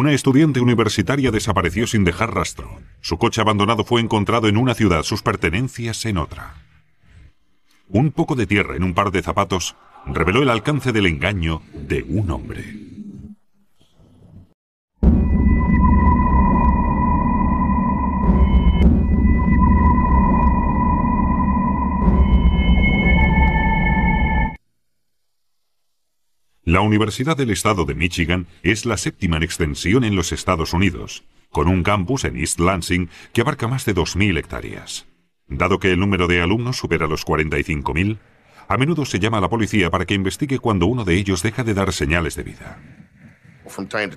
Una estudiante universitaria desapareció sin dejar rastro. Su coche abandonado fue encontrado en una ciudad, sus pertenencias en otra. Un poco de tierra en un par de zapatos reveló el alcance del engaño de un hombre. La Universidad del Estado de Michigan es la séptima en extensión en los Estados Unidos, con un campus en East Lansing que abarca más de 2.000 hectáreas. Dado que el número de alumnos supera los 45.000, a menudo se llama a la policía para que investigue cuando uno de ellos deja de dar señales de vida.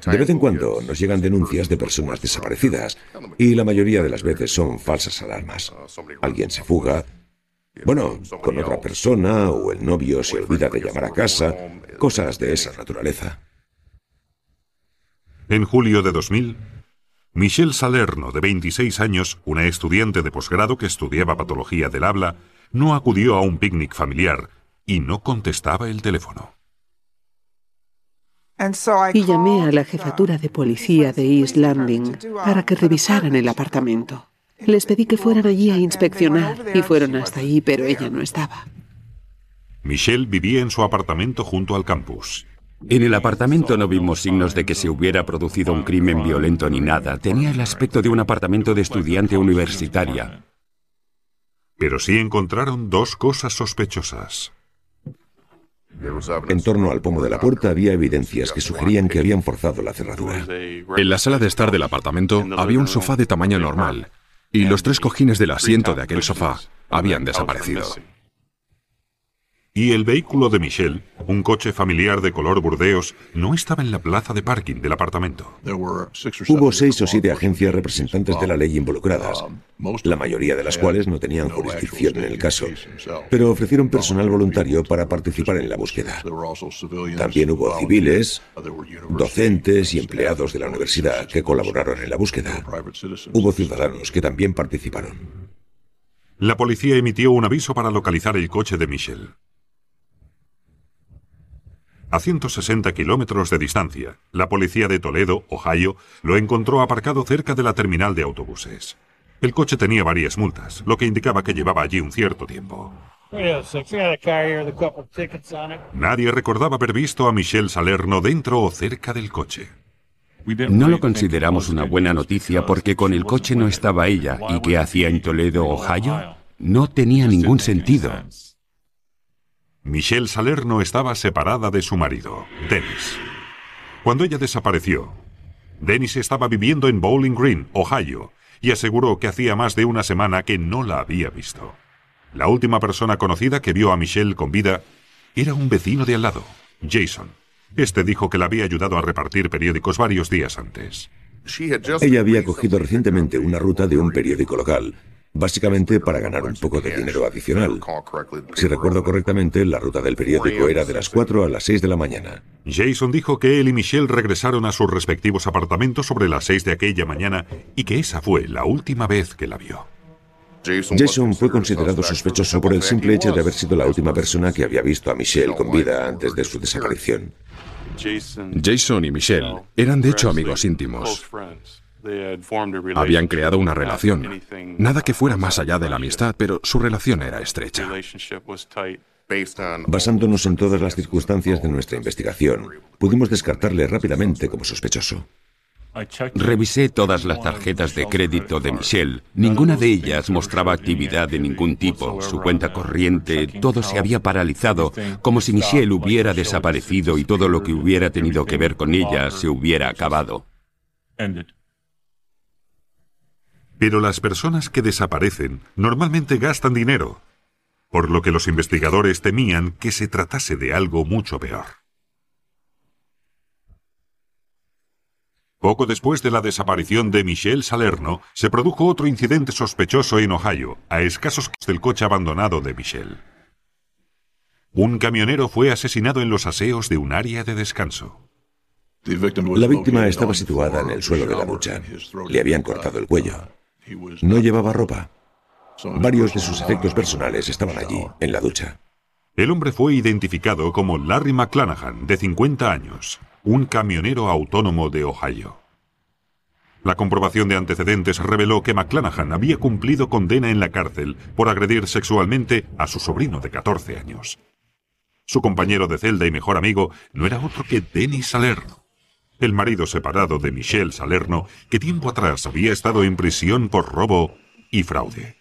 De vez en cuando nos llegan denuncias de personas desaparecidas y la mayoría de las veces son falsas alarmas. Alguien se fuga, bueno, con otra persona o el novio se olvida de llamar a casa, cosas de esa naturaleza. En julio de 2000, Michelle Salerno, de 26 años, una estudiante de posgrado que estudiaba patología del habla, no acudió a un picnic familiar y no contestaba el teléfono. Y llamé a la jefatura de policía de East Landing para que revisaran el apartamento. Les pedí que fueran allí a inspeccionar y fueron hasta allí, pero ella no estaba. Michelle vivía en su apartamento junto al campus. En el apartamento no vimos signos de que se hubiera producido un crimen violento ni nada. Tenía el aspecto de un apartamento de estudiante universitaria. Pero sí encontraron dos cosas sospechosas. En torno al pomo de la puerta había evidencias que sugerían que habían forzado la cerradura. En la sala de estar del apartamento había un sofá de tamaño normal y los tres cojines del asiento de aquel sofá habían desaparecido. Y el vehículo de Michelle, un coche familiar de color burdeos, no estaba en la plaza de parking del apartamento. Hubo seis o siete agencias representantes de la ley involucradas, la mayoría de las cuales no tenían jurisdicción en el caso, pero ofrecieron personal voluntario para participar en la búsqueda. También hubo civiles, docentes y empleados de la universidad que colaboraron en la búsqueda. Hubo ciudadanos que también participaron. La policía emitió un aviso para localizar el coche de Michelle. A 160 kilómetros de distancia, la policía de Toledo, Ohio, lo encontró aparcado cerca de la terminal de autobuses. El coche tenía varias multas, lo que indicaba que llevaba allí un cierto tiempo. Nadie recordaba haber visto a Michelle Salerno dentro o cerca del coche. No lo consideramos una buena noticia porque con el coche no estaba ella y qué hacía en Toledo, Ohio, no tenía ningún sentido. Michelle Salerno estaba separada de su marido, Dennis. Cuando ella desapareció, Dennis estaba viviendo en Bowling Green, Ohio, y aseguró que hacía más de una semana que no la había visto. La última persona conocida que vio a Michelle con vida era un vecino de al lado, Jason. Este dijo que la había ayudado a repartir periódicos varios días antes. Ella había cogido recientemente una ruta de un periódico local básicamente para ganar un poco de dinero adicional. Si recuerdo correctamente, la ruta del periódico era de las 4 a las 6 de la mañana. Jason dijo que él y Michelle regresaron a sus respectivos apartamentos sobre las 6 de aquella mañana y que esa fue la última vez que la vio. Jason fue considerado sospechoso por el simple hecho de haber sido la última persona que había visto a Michelle con vida antes de su desaparición. Jason y Michelle eran de hecho amigos íntimos. Habían creado una relación. Nada que fuera más allá de la amistad, pero su relación era estrecha. Basándonos en todas las circunstancias de nuestra investigación, pudimos descartarle rápidamente como sospechoso. Revisé todas las tarjetas de crédito de Michelle. Ninguna de ellas mostraba actividad de ningún tipo. Su cuenta corriente, todo se había paralizado, como si Michelle hubiera desaparecido y todo lo que hubiera tenido que ver con ella se hubiera acabado. Pero las personas que desaparecen normalmente gastan dinero, por lo que los investigadores temían que se tratase de algo mucho peor. Poco después de la desaparición de Michelle Salerno, se produjo otro incidente sospechoso en Ohio, a escasos del coche abandonado de Michelle. Un camionero fue asesinado en los aseos de un área de descanso. La víctima estaba situada en el suelo de la ducha. Le habían cortado el cuello. No llevaba ropa. Varios de sus efectos personales estaban allí, en la ducha. El hombre fue identificado como Larry McClanahan, de 50 años, un camionero autónomo de Ohio. La comprobación de antecedentes reveló que McClanahan había cumplido condena en la cárcel por agredir sexualmente a su sobrino de 14 años. Su compañero de celda y mejor amigo no era otro que Dennis Salerno, el marido separado de Michelle Salerno, que tiempo atrás había estado en prisión por robo y fraude.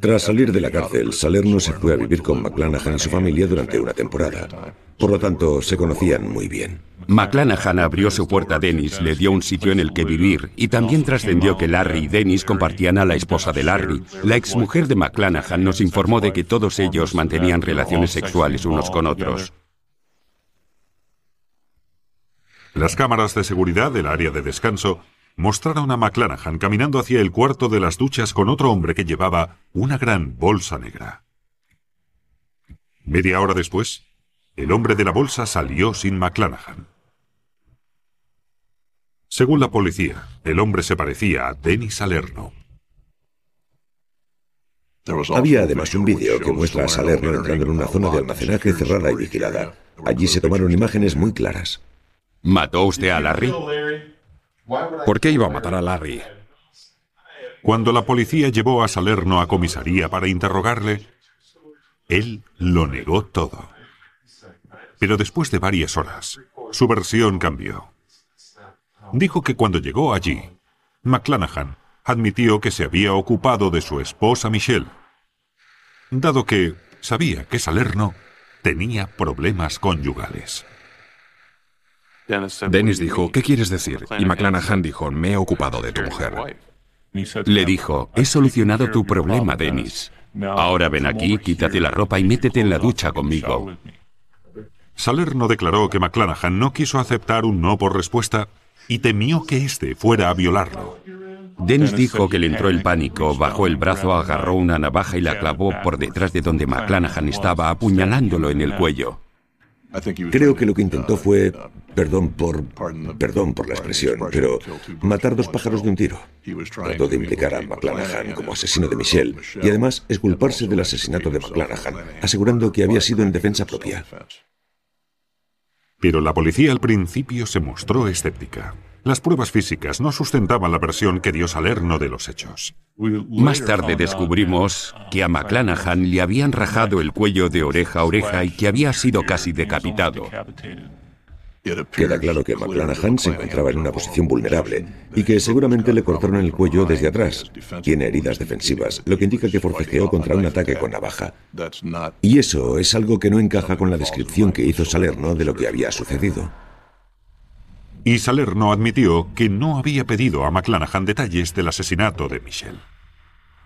Tras salir de la cárcel, Salerno se fue a vivir con McClanahan y su familia durante una temporada. Por lo tanto, se conocían muy bien. McClanahan abrió su puerta a Dennis, le dio un sitio en el que vivir y también trascendió que Larry y Dennis compartían a la esposa de Larry. La exmujer de McClanahan nos informó de que todos ellos mantenían relaciones sexuales unos con otros. Las cámaras de seguridad del área de descanso mostraron a McClanahan caminando hacia el cuarto de las duchas con otro hombre que llevaba una gran bolsa negra. Media hora después, el hombre de la bolsa salió sin McClanahan. Según la policía, el hombre se parecía a Dennis Salerno. Había además un vídeo que muestra a Salerno entrando en una zona de almacenaje cerrada y vigilada. Allí se tomaron imágenes muy claras. ¿Mató usted a Larry? ¿Por qué iba a matar a Larry? Cuando la policía llevó a Salerno a comisaría para interrogarle, él lo negó todo. Pero después de varias horas, su versión cambió. Dijo que cuando llegó allí, McClanahan admitió que se había ocupado de su esposa Michelle, dado que sabía que Salerno tenía problemas conyugales. Dennis dijo, ¿qué quieres decir? Y McClanahan dijo, me he ocupado de tu mujer. Le dijo, he solucionado tu problema, Dennis. Ahora ven aquí, quítate la ropa y métete en la ducha conmigo. Salerno declaró que McClanahan no quiso aceptar un no por respuesta y temió que éste fuera a violarlo. Dennis dijo que le entró el pánico, bajó el brazo, agarró una navaja y la clavó por detrás de donde McClanahan estaba, apuñalándolo en el cuello. Creo que lo que intentó fue, perdón por, perdón por la expresión, pero matar dos pájaros de un tiro. Trató de implicar a McClanahan como asesino de Michelle y además esculparse del asesinato de McClanahan, asegurando que había sido en defensa propia. Pero la policía al principio se mostró escéptica. Las pruebas físicas no sustentaban la versión que dio Salerno de los hechos. Más tarde descubrimos que a McClanahan le habían rajado el cuello de oreja a oreja y que había sido casi decapitado. Queda claro que McClanahan se encontraba en una posición vulnerable y que seguramente le cortaron el cuello desde atrás. Tiene heridas defensivas, lo que indica que forcejeó contra un ataque con navaja. Y eso es algo que no encaja con la descripción que hizo Salerno de lo que había sucedido. Y Salerno admitió que no había pedido a McClanahan detalles del asesinato de Michelle.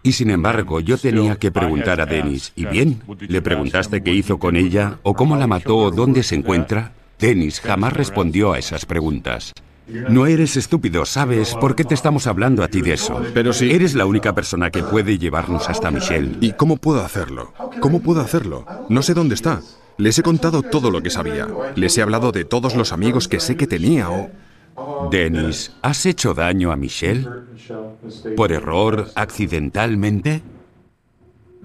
Y sin embargo, yo tenía que preguntar a Dennis, ¿y bien? ¿Le preguntaste qué hizo con ella? ¿O cómo la mató? ¿O dónde se encuentra? Dennis jamás respondió a esas preguntas. No eres estúpido, ¿sabes? ¿Por qué te estamos hablando a ti de eso? Pero si... Eres la única persona que puede llevarnos hasta Michelle. ¿Y cómo puedo hacerlo? ¿Cómo puedo hacerlo? No sé dónde está. Les he contado todo lo que sabía. Les he hablado de todos los amigos que sé que tenía o... Dennis, ¿has hecho daño a Michelle? ¿Por error, accidentalmente?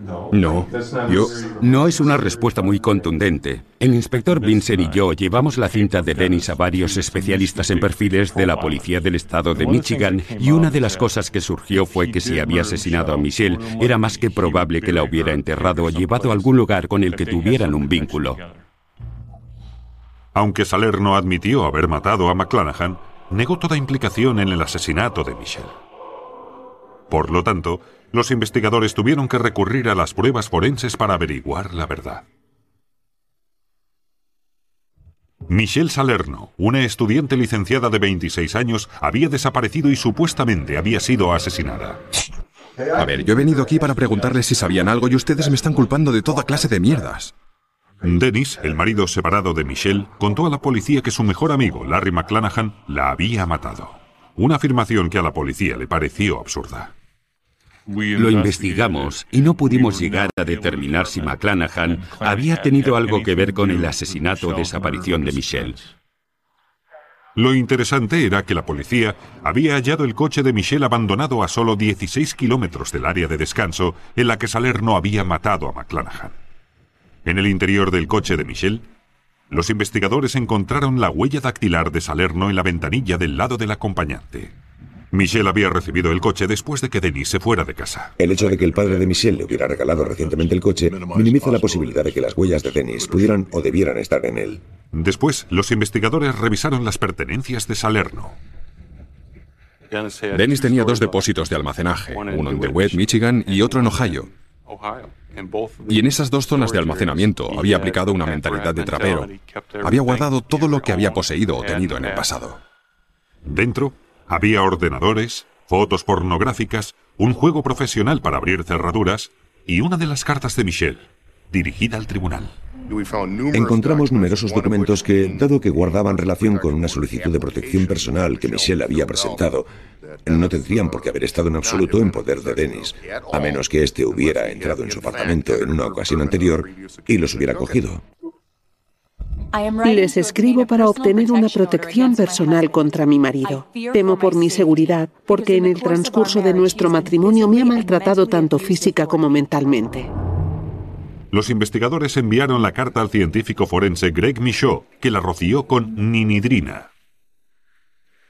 No, yo... No es una respuesta muy contundente. El inspector Vincent y yo llevamos la cinta de Dennis a varios especialistas en perfiles de la Policía del Estado de Michigan y una de las cosas que surgió fue que si había asesinado a Michelle, era más que probable que la hubiera enterrado o llevado a algún lugar con el que tuvieran un vínculo. Aunque Salerno admitió haber matado a McClanahan, negó toda implicación en el asesinato de Michelle. Por lo tanto, los investigadores tuvieron que recurrir a las pruebas forenses para averiguar la verdad. Michelle Salerno, una estudiante licenciada de 26 años, había desaparecido y supuestamente había sido asesinada. A ver, yo he venido aquí para preguntarles si sabían algo y ustedes me están culpando de toda clase de mierdas. Dennis, el marido separado de Michelle, contó a la policía que su mejor amigo, Larry McClanahan, la había matado. Una afirmación que a la policía le pareció absurda. Lo investigamos y no pudimos llegar a determinar si McClanahan había tenido algo que ver con el asesinato o desaparición de Michelle. Lo interesante era que la policía había hallado el coche de Michelle abandonado a solo 16 kilómetros del área de descanso en la que Salerno había matado a McClanahan. En el interior del coche de Michelle, los investigadores encontraron la huella dactilar de Salerno en la ventanilla del lado del acompañante. Michelle había recibido el coche después de que Denis se fuera de casa. El hecho de que el padre de Michelle le hubiera regalado recientemente el coche minimiza la posibilidad de que las huellas de Dennis pudieran o debieran estar en él. Después, los investigadores revisaron las pertenencias de Salerno. Dennis tenía dos depósitos de almacenaje, uno en DeWitt, Michigan, y otro en Ohio. Y en esas dos zonas de almacenamiento había aplicado una mentalidad de trapero. Había guardado todo lo que había poseído o tenido en el pasado. Dentro había ordenadores, fotos pornográficas, un juego profesional para abrir cerraduras y una de las cartas de Michelle, dirigida al tribunal. Encontramos numerosos documentos que, dado que guardaban relación con una solicitud de protección personal que Michelle había presentado, no tendrían por qué haber estado en absoluto en poder de Dennis, a menos que éste hubiera entrado en su apartamento en una ocasión anterior y los hubiera cogido. Les escribo para obtener una protección personal contra mi marido. Temo por mi seguridad, porque en el transcurso de nuestro matrimonio me ha maltratado tanto física como mentalmente. Los investigadores enviaron la carta al científico forense Greg Michaud, que la roció con ninidrina.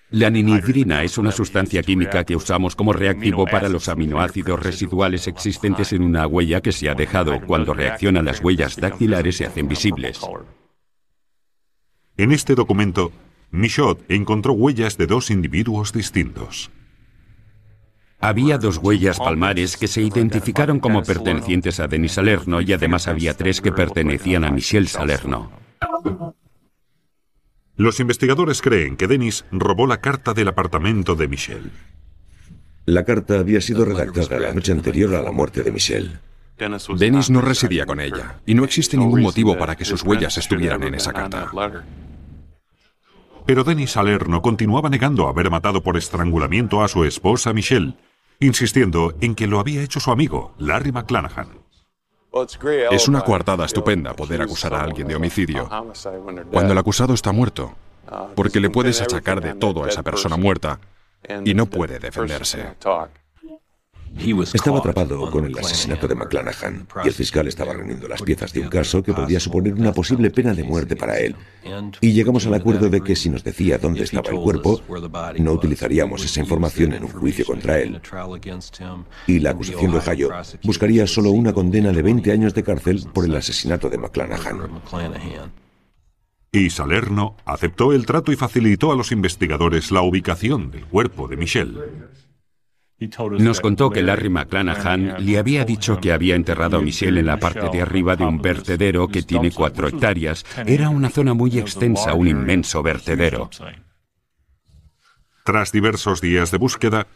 La ninidrina es una sustancia química que usamos como reactivo para los aminoácidos residuales existentes en una huella que se ha dejado. Cuando reaccionan las huellas dactilares se hacen visibles. En este documento, Michaud encontró huellas de dos individuos distintos. Había dos huellas palmares que se identificaron como pertenecientes a Denis Salerno y además había tres que pertenecían a Michel Salerno. Los investigadores creen que Denis robó la carta del apartamento de Michelle. La carta había sido redactada la noche anterior a la muerte de Michelle. Dennis no residía con ella y no existe ningún motivo para que sus huellas estuvieran en esa carta. Pero Denis Salerno continuaba negando haber matado por estrangulamiento a su esposa Michelle, insistiendo en que lo había hecho su amigo, Larry McClanahan. Es una coartada estupenda poder acusar a alguien de homicidio cuando el acusado está muerto, porque le puedes achacar de todo a esa persona muerta y no puede defenderse. Estaba atrapado con el asesinato de McClanahan y el fiscal estaba reuniendo las piezas de un caso que podía suponer una posible pena de muerte para él. Y llegamos al acuerdo de que si nos decía dónde estaba el cuerpo, no utilizaríamos esa información en un juicio contra él. Y la acusación de Ohio buscaría solo una condena de 20 años de cárcel por el asesinato de McClanahan. Y Salerno aceptó el trato y facilitó a los investigadores la ubicación del cuerpo de Michelle. Nos contó que Larry McClanahan le había dicho que había enterrado a Michelle en la parte de arriba de un vertedero que tiene cuatro hectáreas. Era una zona muy extensa, un inmenso vertedero. Tras diversos días de búsqueda,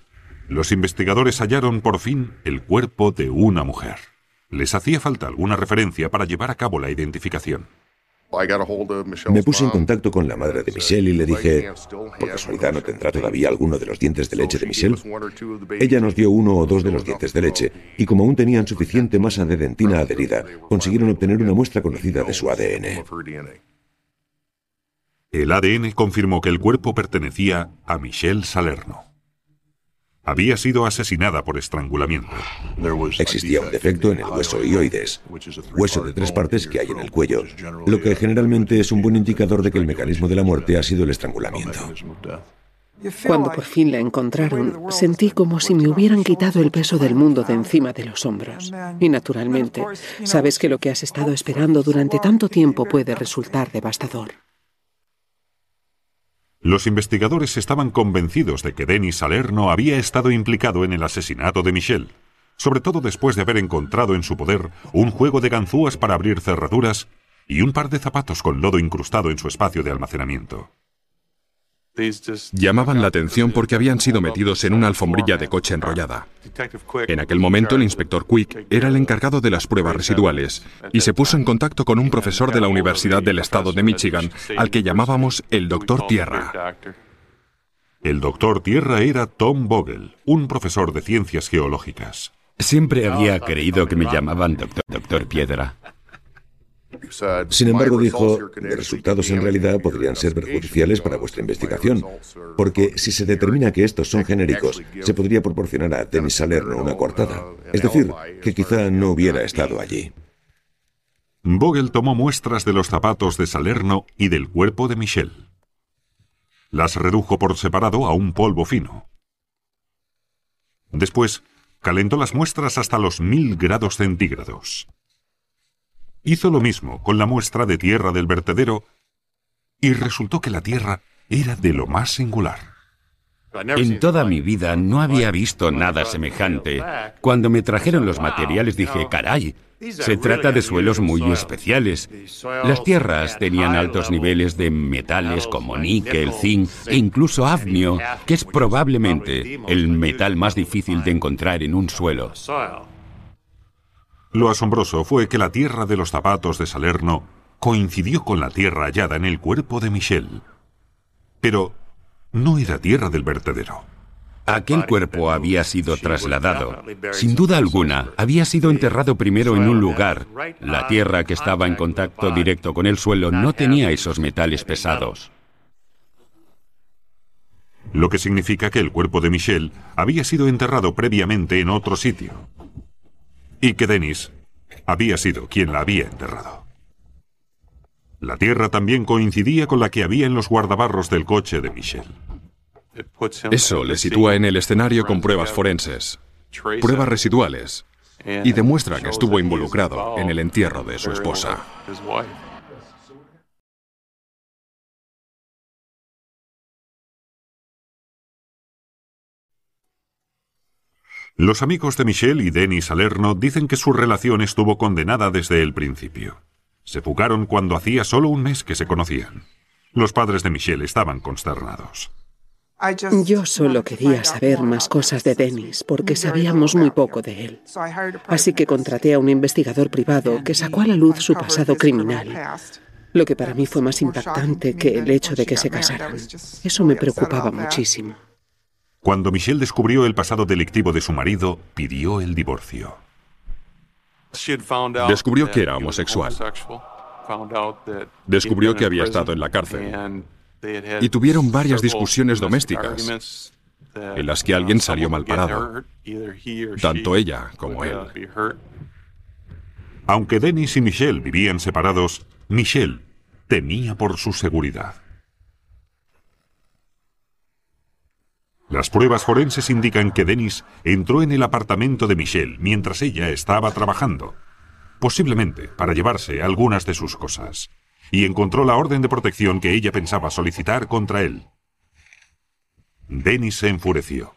los investigadores hallaron por fin el cuerpo de una mujer. Les hacía falta alguna referencia para llevar a cabo la identificación. Me puse en contacto con la madre de Michelle y le dije, ¿por casualidad no tendrá todavía alguno de los dientes de leche de Michelle? Ella nos dio uno o dos de los dientes de leche y como aún tenían suficiente masa de dentina adherida, consiguieron obtener una muestra conocida de su ADN. El ADN confirmó que el cuerpo pertenecía a Michelle Salerno había sido asesinada por estrangulamiento. Existía un defecto en el hueso ioides, hueso de tres partes que hay en el cuello, lo que generalmente es un buen indicador de que el mecanismo de la muerte ha sido el estrangulamiento. Cuando por fin la encontraron, sentí como si me hubieran quitado el peso del mundo de encima de los hombros. Y naturalmente, sabes que lo que has estado esperando durante tanto tiempo puede resultar devastador. Los investigadores estaban convencidos de que Denis Salerno había estado implicado en el asesinato de Michelle, sobre todo después de haber encontrado en su poder un juego de ganzúas para abrir cerraduras y un par de zapatos con lodo incrustado en su espacio de almacenamiento. Llamaban la atención porque habían sido metidos en una alfombrilla de coche enrollada. En aquel momento el inspector Quick era el encargado de las pruebas residuales y se puso en contacto con un profesor de la Universidad del Estado de Michigan al que llamábamos el Doctor Tierra. El Doctor Tierra era Tom Vogel, un profesor de ciencias geológicas. Siempre había creído que me llamaban Doctor, Doctor Piedra. Sin embargo, dijo, los resultados en realidad podrían ser perjudiciales para vuestra investigación, porque si se determina que estos son genéricos, se podría proporcionar a Denis Salerno una coartada, es decir, que quizá no hubiera estado allí. Vogel tomó muestras de los zapatos de Salerno y del cuerpo de Michelle. Las redujo por separado a un polvo fino. Después, calentó las muestras hasta los mil grados centígrados. Hizo lo mismo con la muestra de tierra del vertedero y resultó que la tierra era de lo más singular. En toda mi vida no había visto nada semejante. Cuando me trajeron los materiales dije, caray, se trata de suelos muy especiales. Las tierras tenían altos niveles de metales como níquel, zinc e incluso afnio, que es probablemente el metal más difícil de encontrar en un suelo. Lo asombroso fue que la tierra de los zapatos de Salerno coincidió con la tierra hallada en el cuerpo de Michel. Pero no era tierra del vertedero. Aquel cuerpo había sido trasladado. Sin duda alguna, había sido enterrado primero en un lugar. La tierra que estaba en contacto directo con el suelo no tenía esos metales pesados. Lo que significa que el cuerpo de Michel había sido enterrado previamente en otro sitio. Y que Denis había sido quien la había enterrado. La tierra también coincidía con la que había en los guardabarros del coche de Michel. Eso le sitúa en el escenario con pruebas forenses, pruebas residuales, y demuestra que estuvo involucrado en el entierro de su esposa. Los amigos de Michelle y Denis Salerno dicen que su relación estuvo condenada desde el principio. Se fugaron cuando hacía solo un mes que se conocían. Los padres de Michelle estaban consternados. Yo solo quería saber más cosas de Dennis porque sabíamos muy poco de él. Así que contraté a un investigador privado que sacó a la luz su pasado criminal. Lo que para mí fue más impactante que el hecho de que se casaran. Eso me preocupaba muchísimo. Cuando Michelle descubrió el pasado delictivo de su marido, pidió el divorcio. Descubrió que era homosexual. Descubrió que había estado en la cárcel. Y tuvieron varias discusiones domésticas en las que alguien salió mal parado, tanto ella como él. Aunque Dennis y Michelle vivían separados, Michelle temía por su seguridad. Las pruebas forenses indican que Dennis entró en el apartamento de Michelle mientras ella estaba trabajando, posiblemente para llevarse algunas de sus cosas, y encontró la orden de protección que ella pensaba solicitar contra él. Dennis se enfureció.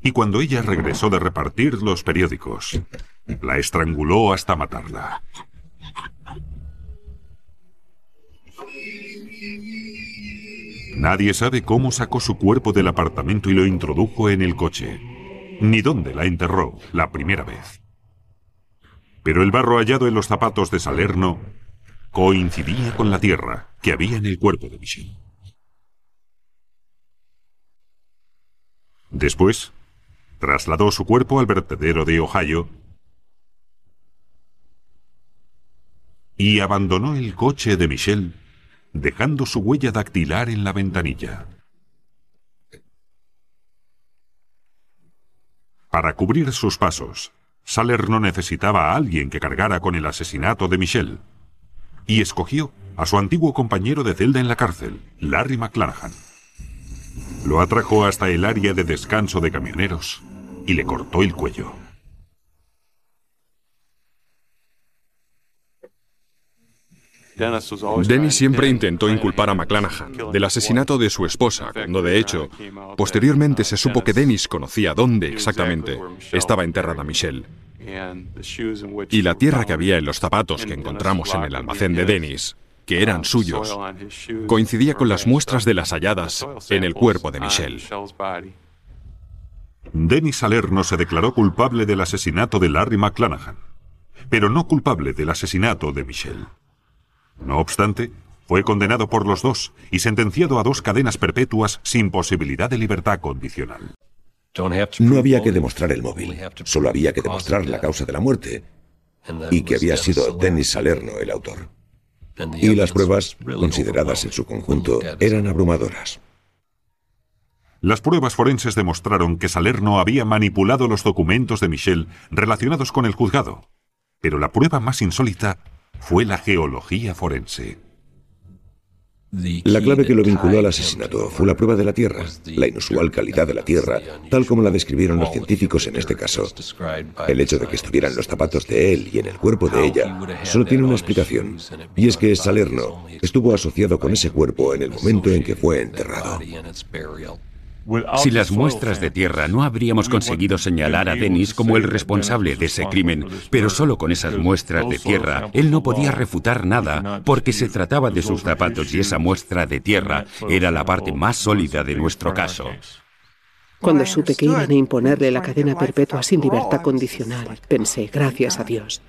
Y cuando ella regresó de repartir los periódicos, la estranguló hasta matarla. Nadie sabe cómo sacó su cuerpo del apartamento y lo introdujo en el coche, ni dónde la enterró la primera vez. Pero el barro hallado en los zapatos de Salerno coincidía con la tierra que había en el cuerpo de Michelle. Después, trasladó su cuerpo al vertedero de Ohio y abandonó el coche de Michelle dejando su huella dactilar en la ventanilla. Para cubrir sus pasos, Saler no necesitaba a alguien que cargara con el asesinato de Michelle, y escogió a su antiguo compañero de celda en la cárcel, Larry McClanahan. Lo atrajo hasta el área de descanso de camioneros y le cortó el cuello. Dennis siempre intentó inculpar a McClanahan del asesinato de su esposa, cuando de hecho, posteriormente se supo que Dennis conocía dónde exactamente estaba enterrada Michelle. Y la tierra que había en los zapatos que encontramos en el almacén de Dennis, que eran suyos, coincidía con las muestras de las halladas en el cuerpo de Michelle. Dennis Salerno se declaró culpable del asesinato de Larry McClanahan, pero no culpable del asesinato de Michelle. No obstante, fue condenado por los dos y sentenciado a dos cadenas perpetuas sin posibilidad de libertad condicional. No había que demostrar el móvil, solo había que demostrar la causa de la muerte y que había sido Dennis Salerno el autor. Y las pruebas, consideradas en su conjunto, eran abrumadoras. Las pruebas forenses demostraron que Salerno había manipulado los documentos de Michelle relacionados con el juzgado, pero la prueba más insólita fue la geología forense. La clave que lo vinculó al asesinato fue la prueba de la Tierra, la inusual calidad de la Tierra, tal como la describieron los científicos en este caso. El hecho de que estuvieran los zapatos de él y en el cuerpo de ella solo tiene una explicación, y es que Salerno estuvo asociado con ese cuerpo en el momento en que fue enterrado. Si las muestras de tierra no habríamos conseguido señalar a Dennis como el responsable de ese crimen, pero solo con esas muestras de tierra, él no podía refutar nada, porque se trataba de sus zapatos y esa muestra de tierra era la parte más sólida de nuestro caso. Cuando supe que iban a imponerle la cadena perpetua sin libertad condicional, pensé, gracias a Dios,